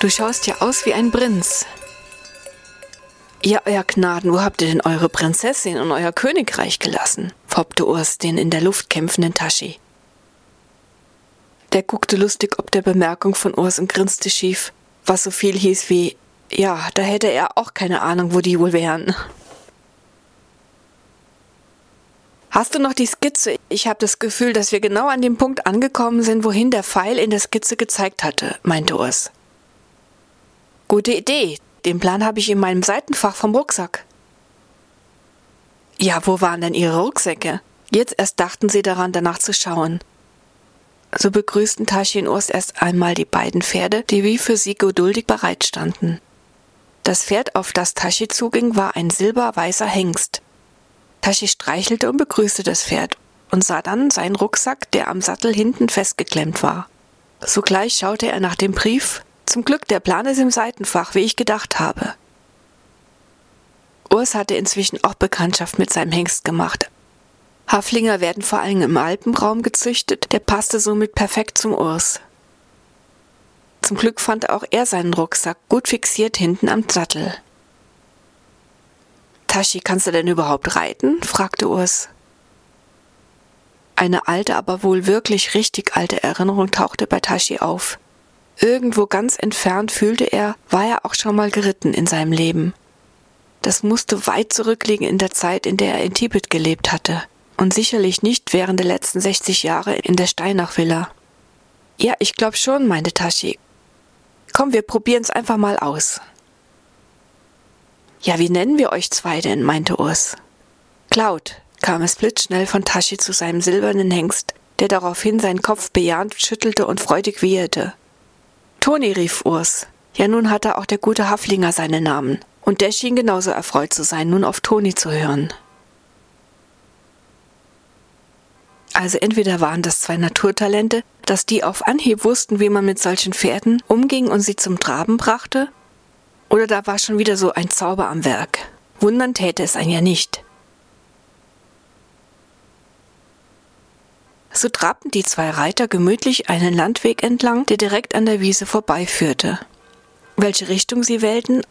Du schaust ja aus wie ein Prinz. Ja, euer Gnaden, wo habt ihr denn eure Prinzessin und euer Königreich gelassen? foppte Urs den in der Luft kämpfenden Taschi. Der guckte lustig ob der Bemerkung von Urs und grinste schief, was so viel hieß wie, ja, da hätte er auch keine Ahnung, wo die wohl wären. Hast du noch die Skizze? Ich habe das Gefühl, dass wir genau an dem Punkt angekommen sind, wohin der Pfeil in der Skizze gezeigt hatte, meinte Urs. Gute Idee. Den Plan habe ich in meinem Seitenfach vom Rucksack. Ja, wo waren denn Ihre Rucksäcke? Jetzt erst dachten sie daran, danach zu schauen. So begrüßten Tashi und Urs erst einmal die beiden Pferde, die wie für sie geduldig bereitstanden. Das Pferd, auf das Tashi zuging, war ein silberweißer Hengst. Tashi streichelte und begrüßte das Pferd und sah dann seinen Rucksack, der am Sattel hinten festgeklemmt war. Sogleich schaute er nach dem Brief. Zum Glück, der Plan ist im Seitenfach, wie ich gedacht habe. Urs hatte inzwischen auch Bekanntschaft mit seinem Hengst gemacht. Haflinger werden vor allem im Alpenraum gezüchtet, der passte somit perfekt zum Urs. Zum Glück fand auch er seinen Rucksack gut fixiert hinten am Sattel. Tashi, kannst du denn überhaupt reiten? fragte Urs. Eine alte, aber wohl wirklich richtig alte Erinnerung tauchte bei Tashi auf. Irgendwo ganz entfernt fühlte er, war er auch schon mal geritten in seinem Leben. Das musste weit zurückliegen in der Zeit, in der er in Tibet gelebt hatte. Und sicherlich nicht während der letzten 60 Jahre in der Steinach-Villa. Ja, ich glaub schon, meinte Tashi. Komm, wir probieren's einfach mal aus. Ja, wie nennen wir euch zwei denn? meinte Urs. Cloud, kam es blitzschnell von Tashi zu seinem silbernen Hengst, der daraufhin seinen Kopf bejahend schüttelte und freudig wieherte. Toni, rief Urs. Ja, nun hatte auch der gute Haflinger seinen Namen. Und der schien genauso erfreut zu sein, nun auf Toni zu hören. Also entweder waren das zwei Naturtalente, dass die auf Anhieb wussten, wie man mit solchen Pferden umging und sie zum Traben brachte, oder da war schon wieder so ein Zauber am Werk. Wundern täte es ein ja nicht. So trabten die zwei Reiter gemütlich einen Landweg entlang, der direkt an der Wiese vorbeiführte. Welche Richtung sie wählten?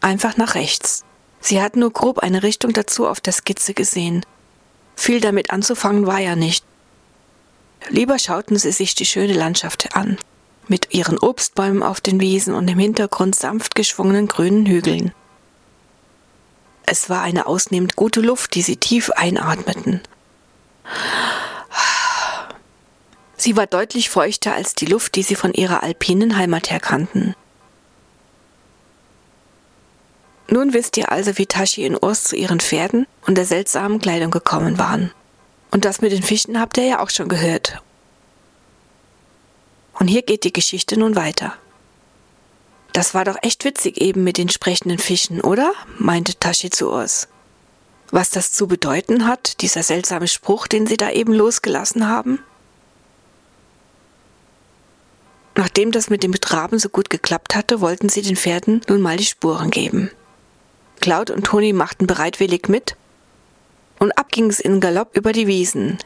Einfach nach rechts. Sie hatten nur grob eine Richtung dazu auf der Skizze gesehen. Viel damit anzufangen war ja nicht. Lieber schauten sie sich die schöne Landschaft an mit ihren Obstbäumen auf den Wiesen und im Hintergrund sanft geschwungenen grünen Hügeln. Es war eine ausnehmend gute Luft, die sie tief einatmeten. Sie war deutlich feuchter als die Luft, die sie von ihrer alpinen Heimat her kannten. Nun wisst ihr also, wie Tashi und Urs zu ihren Pferden und der seltsamen Kleidung gekommen waren. Und das mit den Fichten habt ihr ja auch schon gehört. Und hier geht die Geschichte nun weiter. Das war doch echt witzig eben mit den sprechenden Fischen, oder? meinte Tashi zu Urs. Was das zu bedeuten hat, dieser seltsame Spruch, den sie da eben losgelassen haben? Nachdem das mit dem Betraben so gut geklappt hatte, wollten sie den Pferden nun mal die Spuren geben. Cloud und Toni machten bereitwillig mit, und ab ging es in Galopp über die Wiesen,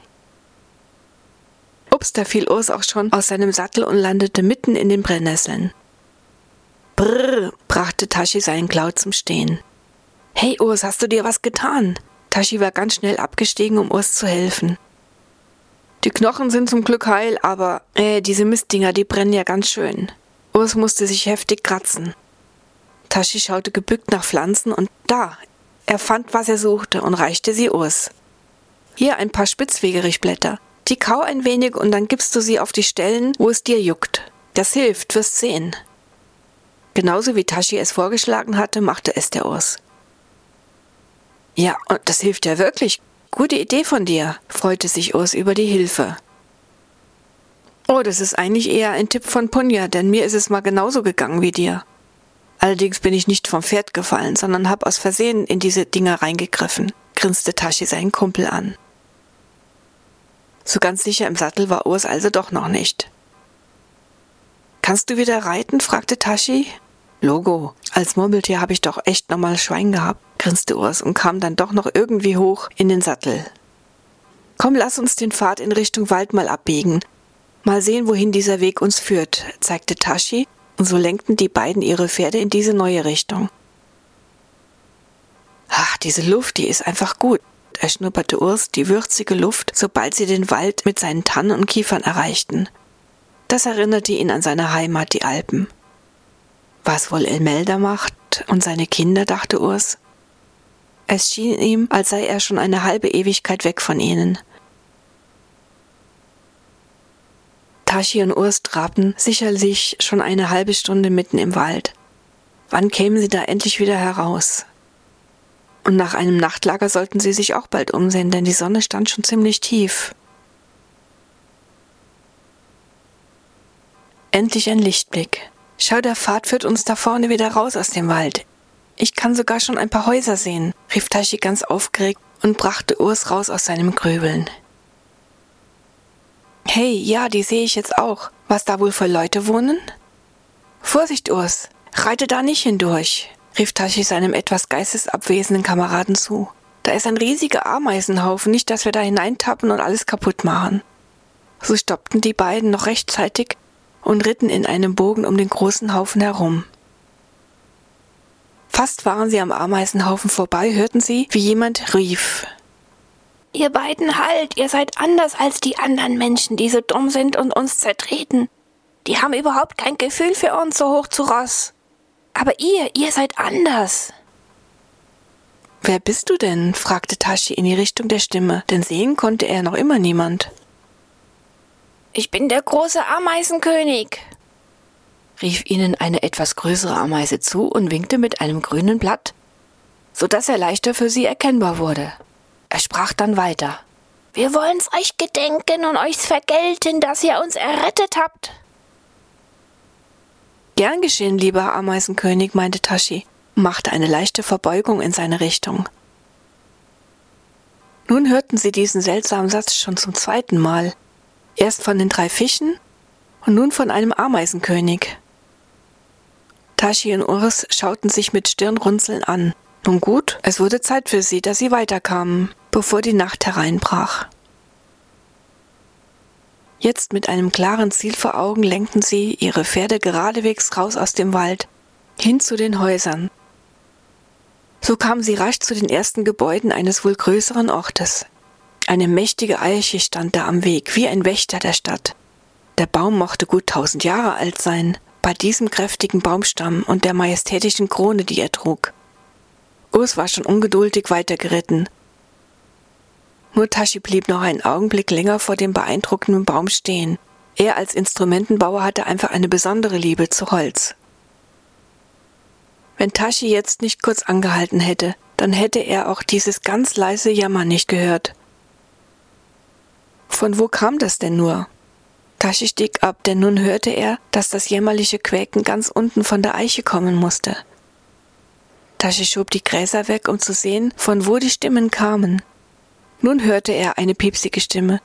Ups, da fiel Urs auch schon aus seinem Sattel und landete mitten in den Brennnesseln. Brrr, brachte Tashi seinen Cloud zum Stehen. Hey Urs, hast du dir was getan? Tashi war ganz schnell abgestiegen, um Urs zu helfen. Die Knochen sind zum Glück heil, aber äh, diese Mistdinger, die brennen ja ganz schön. Urs musste sich heftig kratzen. Tashi schaute gebückt nach Pflanzen und da, er fand, was er suchte und reichte sie Urs. Hier ein paar Spitzwegerichblätter. Die kau ein wenig und dann gibst du sie auf die Stellen, wo es dir juckt. Das hilft, wirst sehen. Genauso wie Tashi es vorgeschlagen hatte, machte es der Urs. Ja, und das hilft ja wirklich. Gute Idee von dir, freute sich Urs über die Hilfe. Oh, das ist eigentlich eher ein Tipp von Punja, denn mir ist es mal genauso gegangen wie dir. Allerdings bin ich nicht vom Pferd gefallen, sondern hab aus Versehen in diese Dinger reingegriffen, grinste Tashi seinen Kumpel an. So ganz sicher im Sattel war Urs also doch noch nicht. Kannst du wieder reiten? fragte Tashi. Logo. Als Murmeltier habe ich doch echt nochmal Schwein gehabt, grinste Urs und kam dann doch noch irgendwie hoch in den Sattel. Komm, lass uns den Pfad in Richtung Wald mal abbiegen. Mal sehen, wohin dieser Weg uns führt, zeigte Tashi und so lenkten die beiden ihre Pferde in diese neue Richtung. Ach, diese Luft, die ist einfach gut. Er schnupperte Urs die würzige Luft, sobald sie den Wald mit seinen Tannen und Kiefern erreichten. Das erinnerte ihn an seine Heimat, die Alpen. Was wohl Elmelda macht und seine Kinder, dachte Urs. Es schien ihm, als sei er schon eine halbe Ewigkeit weg von ihnen. Tashi und Urs trabten sicherlich schon eine halbe Stunde mitten im Wald. Wann kämen sie da endlich wieder heraus? Und nach einem Nachtlager sollten sie sich auch bald umsehen, denn die Sonne stand schon ziemlich tief. Endlich ein Lichtblick. Schau, der Pfad führt uns da vorne wieder raus aus dem Wald. Ich kann sogar schon ein paar Häuser sehen, rief Tashi ganz aufgeregt und brachte Urs raus aus seinem Grübeln. Hey, ja, die sehe ich jetzt auch. Was da wohl für Leute wohnen? Vorsicht, Urs, reite da nicht hindurch, rief Tashi seinem etwas geistesabwesenden Kameraden zu. Da ist ein riesiger Ameisenhaufen, nicht, dass wir da hineintappen und alles kaputt machen. So stoppten die beiden noch rechtzeitig und ritten in einem Bogen um den großen Haufen herum. Fast waren sie am Ameisenhaufen vorbei, hörten sie, wie jemand rief. Ihr beiden halt, ihr seid anders als die anderen Menschen, die so dumm sind und uns zertreten. Die haben überhaupt kein Gefühl für uns so hoch zu Ross. Aber ihr, ihr seid anders. Wer bist du denn? fragte Tashi in die Richtung der Stimme, denn sehen konnte er noch immer niemand. Ich bin der große Ameisenkönig, rief ihnen eine etwas größere Ameise zu und winkte mit einem grünen Blatt, so dass er leichter für sie erkennbar wurde. Er sprach dann weiter. Wir wollen's euch gedenken und euch's vergelten, dass ihr uns errettet habt. Gern geschehen, lieber Ameisenkönig, meinte Tashi machte eine leichte Verbeugung in seine Richtung. Nun hörten sie diesen seltsamen Satz schon zum zweiten Mal. Erst von den drei Fischen und nun von einem Ameisenkönig. Tashi und Urs schauten sich mit Stirnrunzeln an. Nun gut, es wurde Zeit für sie, dass sie weiterkamen, bevor die Nacht hereinbrach. Jetzt mit einem klaren Ziel vor Augen lenkten sie ihre Pferde geradewegs raus aus dem Wald, hin zu den Häusern. So kamen sie rasch zu den ersten Gebäuden eines wohl größeren Ortes. Eine mächtige Eiche stand da am Weg, wie ein Wächter der Stadt. Der Baum mochte gut tausend Jahre alt sein, bei diesem kräftigen Baumstamm und der majestätischen Krone, die er trug. Urs war schon ungeduldig weitergeritten. Nur Tashi blieb noch einen Augenblick länger vor dem beeindruckenden Baum stehen. Er als Instrumentenbauer hatte einfach eine besondere Liebe zu Holz. Wenn Tashi jetzt nicht kurz angehalten hätte, dann hätte er auch dieses ganz leise Jammern nicht gehört. Von wo kam das denn nur? Tashi stieg ab, denn nun hörte er, dass das jämmerliche Quäken ganz unten von der Eiche kommen musste. Tashi schob die Gräser weg, um zu sehen, von wo die Stimmen kamen. Nun hörte er eine piepsige Stimme.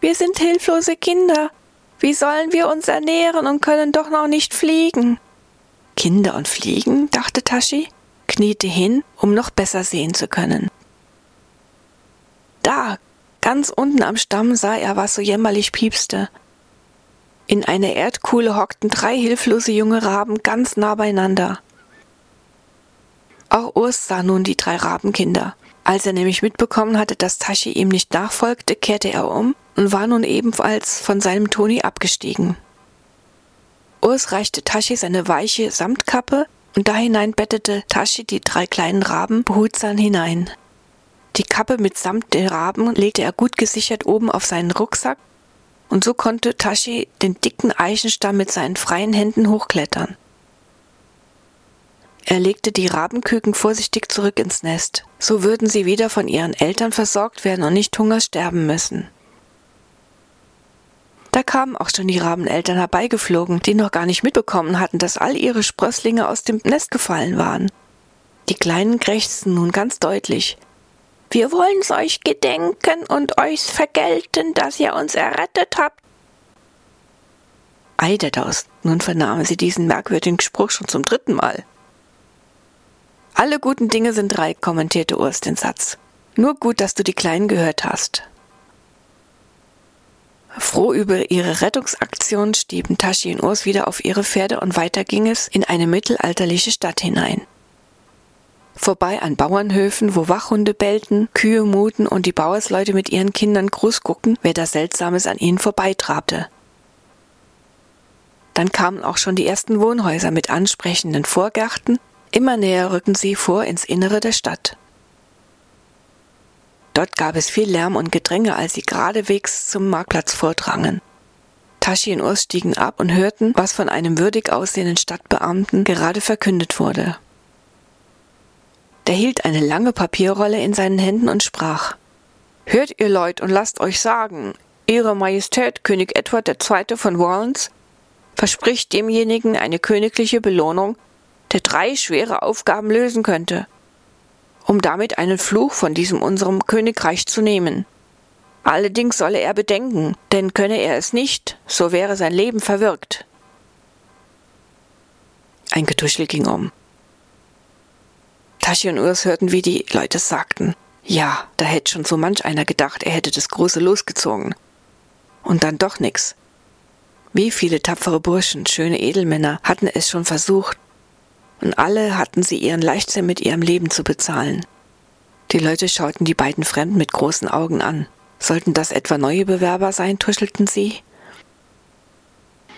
Wir sind hilflose Kinder. Wie sollen wir uns ernähren und können doch noch nicht fliegen? Kinder und Fliegen, dachte Tashi, kniete hin, um noch besser sehen zu können. Da, ganz unten am Stamm sah er, was so jämmerlich piepste. In einer Erdkuhle hockten drei hilflose junge Raben ganz nah beieinander. Auch Urs sah nun die drei Rabenkinder. Als er nämlich mitbekommen hatte, dass Tashi ihm nicht nachfolgte, kehrte er um und war nun ebenfalls von seinem Toni abgestiegen. Urs reichte Tashi seine weiche Samtkappe und da hinein bettete Tashi die drei kleinen Raben behutsam hinein. Die Kappe mit Samt der Raben legte er gut gesichert oben auf seinen Rucksack und so konnte Tashi den dicken Eichenstamm mit seinen freien Händen hochklettern. Er legte die Rabenküken vorsichtig zurück ins Nest. So würden sie wieder von ihren Eltern versorgt werden und nicht Hunger sterben müssen. Da kamen auch schon die Rabeneltern herbeigeflogen, die noch gar nicht mitbekommen hatten, dass all ihre Sprösslinge aus dem Nest gefallen waren. Die Kleinen krächzten nun ganz deutlich. Wir wollen's euch gedenken und euch's vergelten, dass ihr uns errettet habt. Eiderdaus, nun vernahmen sie diesen merkwürdigen Spruch schon zum dritten Mal. Alle guten Dinge sind drei, kommentierte Urs den Satz. Nur gut, dass du die Kleinen gehört hast. Froh über ihre Rettungsaktion stieben Tashi und Urs wieder auf ihre Pferde und weiter ging es in eine mittelalterliche Stadt hinein. Vorbei an Bauernhöfen, wo Wachhunde bellten, Kühe muten und die Bauersleute mit ihren Kindern Gruß guckten, wer da Seltsames an ihnen vorbeitrabte. Dann kamen auch schon die ersten Wohnhäuser mit ansprechenden Vorgärten, immer näher rückten sie vor ins Innere der Stadt. Dort gab es viel Lärm und Gedränge, als sie geradewegs zum Marktplatz vordrangen. Tashi und Urs stiegen ab und hörten, was von einem würdig aussehenden Stadtbeamten gerade verkündet wurde. Der hielt eine lange Papierrolle in seinen Händen und sprach Hört ihr Leut und lasst euch sagen, Ihre Majestät König Edward II. von Wallens verspricht demjenigen eine königliche Belohnung, der drei schwere Aufgaben lösen könnte – um damit einen Fluch von diesem unserem Königreich zu nehmen. Allerdings solle er bedenken, denn könne er es nicht, so wäre sein Leben verwirkt. Ein Getuschel ging um. Tashi und Urs hörten, wie die Leute sagten. Ja, da hätte schon so manch einer gedacht, er hätte das große losgezogen. Und dann doch nix. Wie viele tapfere Burschen, schöne Edelmänner hatten es schon versucht, und alle hatten sie ihren Leichtsinn mit ihrem Leben zu bezahlen. Die Leute schauten die beiden Fremden mit großen Augen an. Sollten das etwa neue Bewerber sein, tuschelten sie.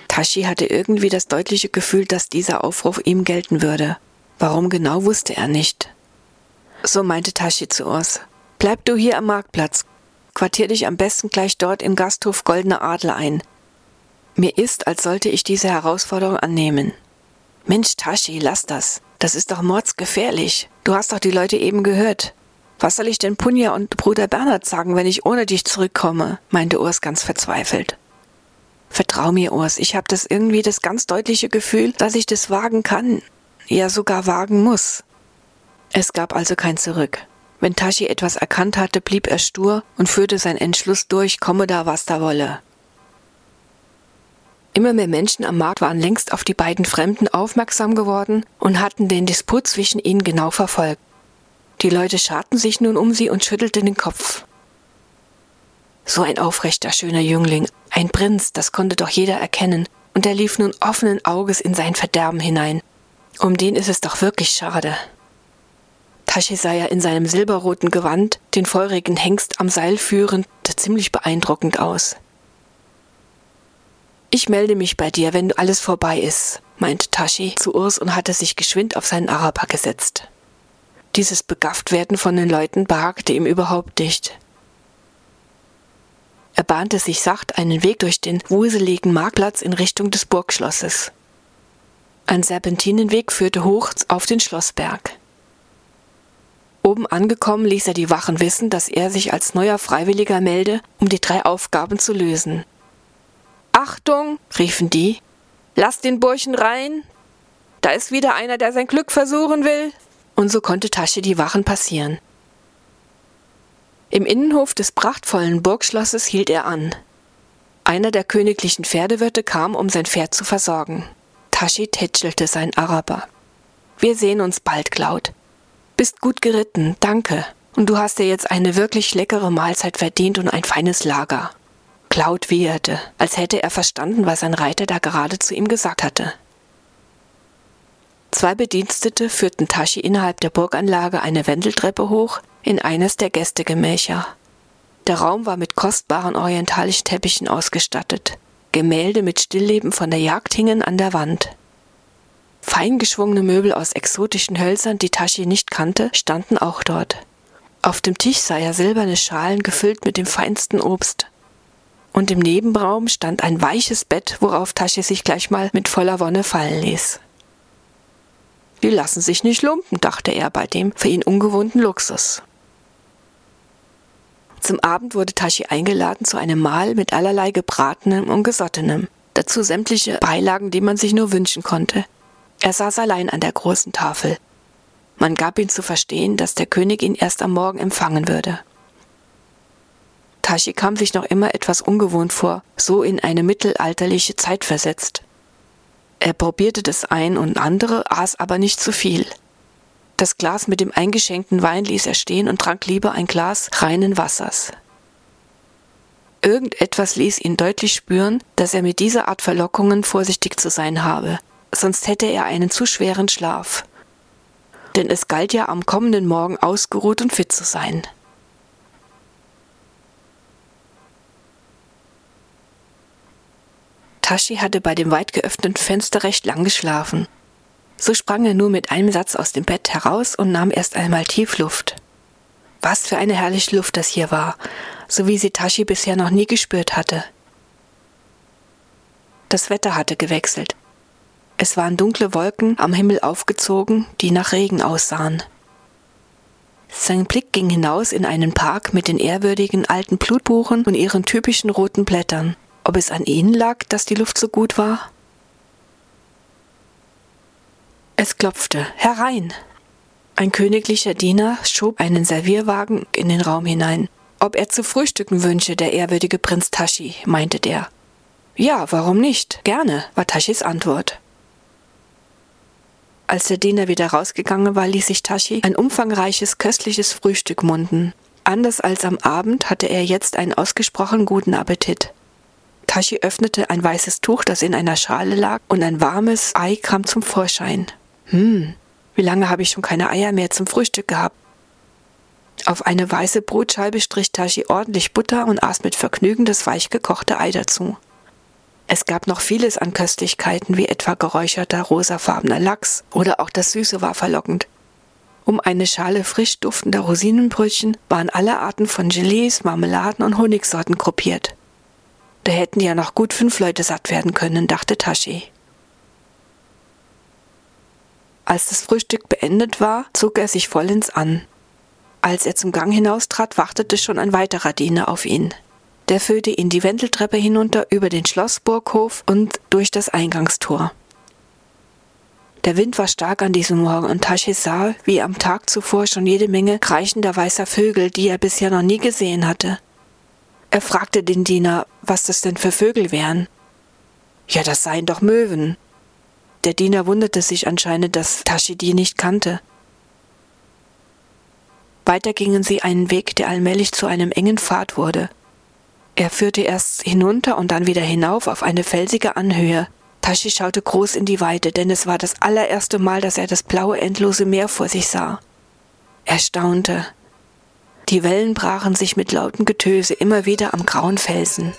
Tashi hatte irgendwie das deutliche Gefühl, dass dieser Aufruf ihm gelten würde. Warum genau wusste er nicht. So meinte Tashi zu Urs. Bleib du hier am Marktplatz. Quartier dich am besten gleich dort im Gasthof Goldene Adel ein. Mir ist, als sollte ich diese Herausforderung annehmen. Mensch, Tashi, lass das. Das ist doch mordsgefährlich. Du hast doch die Leute eben gehört. Was soll ich denn Punja und Bruder Bernhard sagen, wenn ich ohne dich zurückkomme? meinte Urs ganz verzweifelt. Vertrau mir, Urs, ich habe das irgendwie das ganz deutliche Gefühl, dass ich das wagen kann, ja sogar wagen muss. Es gab also kein Zurück. Wenn Tashi etwas erkannt hatte, blieb er stur und führte seinen Entschluss durch, komme da, was da wolle. Immer mehr Menschen am Markt waren längst auf die beiden Fremden aufmerksam geworden und hatten den Disput zwischen ihnen genau verfolgt. Die Leute scharten sich nun um sie und schüttelten den Kopf. So ein aufrechter, schöner Jüngling, ein Prinz, das konnte doch jeder erkennen, und er lief nun offenen Auges in sein Verderben hinein. Um den ist es doch wirklich schade. Tashi sah ja in seinem silberroten Gewand, den feurigen Hengst am Seil führend, ziemlich beeindruckend aus. Ich melde mich bei dir, wenn alles vorbei ist, meinte Tashi zu Urs und hatte sich geschwind auf seinen Araber gesetzt. Dieses Begafftwerden von den Leuten behagte ihm überhaupt nicht. Er bahnte sich sacht einen Weg durch den wuseligen Marktplatz in Richtung des Burgschlosses. Ein Serpentinenweg führte hoch auf den Schlossberg. Oben angekommen ließ er die Wachen wissen, dass er sich als neuer Freiwilliger melde, um die drei Aufgaben zu lösen. Achtung, riefen die. Lass den Burschen rein. Da ist wieder einer, der sein Glück versuchen will. Und so konnte Tasche die Wachen passieren. Im Innenhof des prachtvollen Burgschlosses hielt er an. Einer der königlichen Pferdewirte kam, um sein Pferd zu versorgen. Tashi tätschelte sein Araber. Wir sehen uns bald, Claud. Bist gut geritten, danke. Und du hast dir jetzt eine wirklich leckere Mahlzeit verdient und ein feines Lager. Cloud wieherte, als hätte er verstanden, was ein Reiter da gerade zu ihm gesagt hatte. Zwei Bedienstete führten Tashi innerhalb der Burganlage eine Wendeltreppe hoch in eines der Gästegemächer. Der Raum war mit kostbaren orientalischen Teppichen ausgestattet. Gemälde mit Stillleben von der Jagd hingen an der Wand. Feingeschwungene Möbel aus exotischen Hölzern, die Tashi nicht kannte, standen auch dort. Auf dem Tisch sah er silberne Schalen gefüllt mit dem feinsten Obst und im Nebenraum stand ein weiches Bett, worauf Tasche sich gleich mal mit voller Wonne fallen ließ. Die lassen sich nicht lumpen, dachte er bei dem für ihn ungewohnten Luxus. Zum Abend wurde Tashi eingeladen zu einem Mahl mit allerlei gebratenem und gesottenem, dazu sämtliche Beilagen, die man sich nur wünschen konnte. Er saß allein an der großen Tafel. Man gab ihm zu verstehen, dass der König ihn erst am Morgen empfangen würde. Tashi kam sich noch immer etwas ungewohnt vor, so in eine mittelalterliche Zeit versetzt. Er probierte das ein und andere, aß aber nicht zu viel. Das Glas mit dem eingeschenkten Wein ließ er stehen und trank lieber ein Glas reinen Wassers. Irgendetwas ließ ihn deutlich spüren, dass er mit dieser Art Verlockungen vorsichtig zu sein habe, sonst hätte er einen zu schweren Schlaf. Denn es galt ja am kommenden Morgen ausgeruht und fit zu sein. Tashi hatte bei dem weit geöffneten Fenster recht lang geschlafen. So sprang er nur mit einem Satz aus dem Bett heraus und nahm erst einmal tief Luft. Was für eine herrliche Luft das hier war, so wie sie Tashi bisher noch nie gespürt hatte. Das Wetter hatte gewechselt. Es waren dunkle Wolken am Himmel aufgezogen, die nach Regen aussahen. Sein Blick ging hinaus in einen Park mit den ehrwürdigen alten Blutbuchen und ihren typischen roten Blättern. Ob es an ihnen lag, dass die Luft so gut war? Es klopfte. Herein! Ein königlicher Diener schob einen Servierwagen in den Raum hinein. Ob er zu frühstücken wünsche, der ehrwürdige Prinz Tashi, meinte der. Ja, warum nicht? Gerne, war Tashis Antwort. Als der Diener wieder rausgegangen war, ließ sich Tashi ein umfangreiches, köstliches Frühstück munden. Anders als am Abend hatte er jetzt einen ausgesprochen guten Appetit. Tashi öffnete ein weißes Tuch, das in einer Schale lag, und ein warmes Ei kam zum Vorschein. Hm, wie lange habe ich schon keine Eier mehr zum Frühstück gehabt? Auf eine weiße Brotscheibe strich Tashi ordentlich Butter und aß mit Vergnügen das weich gekochte Ei dazu. Es gab noch vieles an Köstlichkeiten, wie etwa geräucherter rosafarbener Lachs oder auch das Süße war verlockend. Um eine Schale frisch duftender Rosinenbrötchen waren alle Arten von Gelees, Marmeladen und Honigsorten gruppiert. Da hätten ja noch gut fünf Leute satt werden können, dachte Tashi. Als das Frühstück beendet war, zog er sich vollends an. Als er zum Gang hinaustrat, wartete schon ein weiterer Diener auf ihn. Der führte ihn die Wendeltreppe hinunter über den Schlossburghof und durch das Eingangstor. Der Wind war stark an diesem Morgen und Tashi sah, wie am Tag zuvor, schon jede Menge kreischender weißer Vögel, die er bisher noch nie gesehen hatte. Er fragte den Diener, was das denn für Vögel wären. Ja, das seien doch Möwen, der Diener wunderte sich anscheinend, dass Tashi die nicht kannte. Weiter gingen sie einen Weg, der allmählich zu einem engen Pfad wurde. Er führte erst hinunter und dann wieder hinauf auf eine felsige Anhöhe. Tashi schaute groß in die Weite, denn es war das allererste Mal, dass er das blaue, endlose Meer vor sich sah. Er staunte. Die Wellen brachen sich mit lautem Getöse immer wieder am grauen Felsen.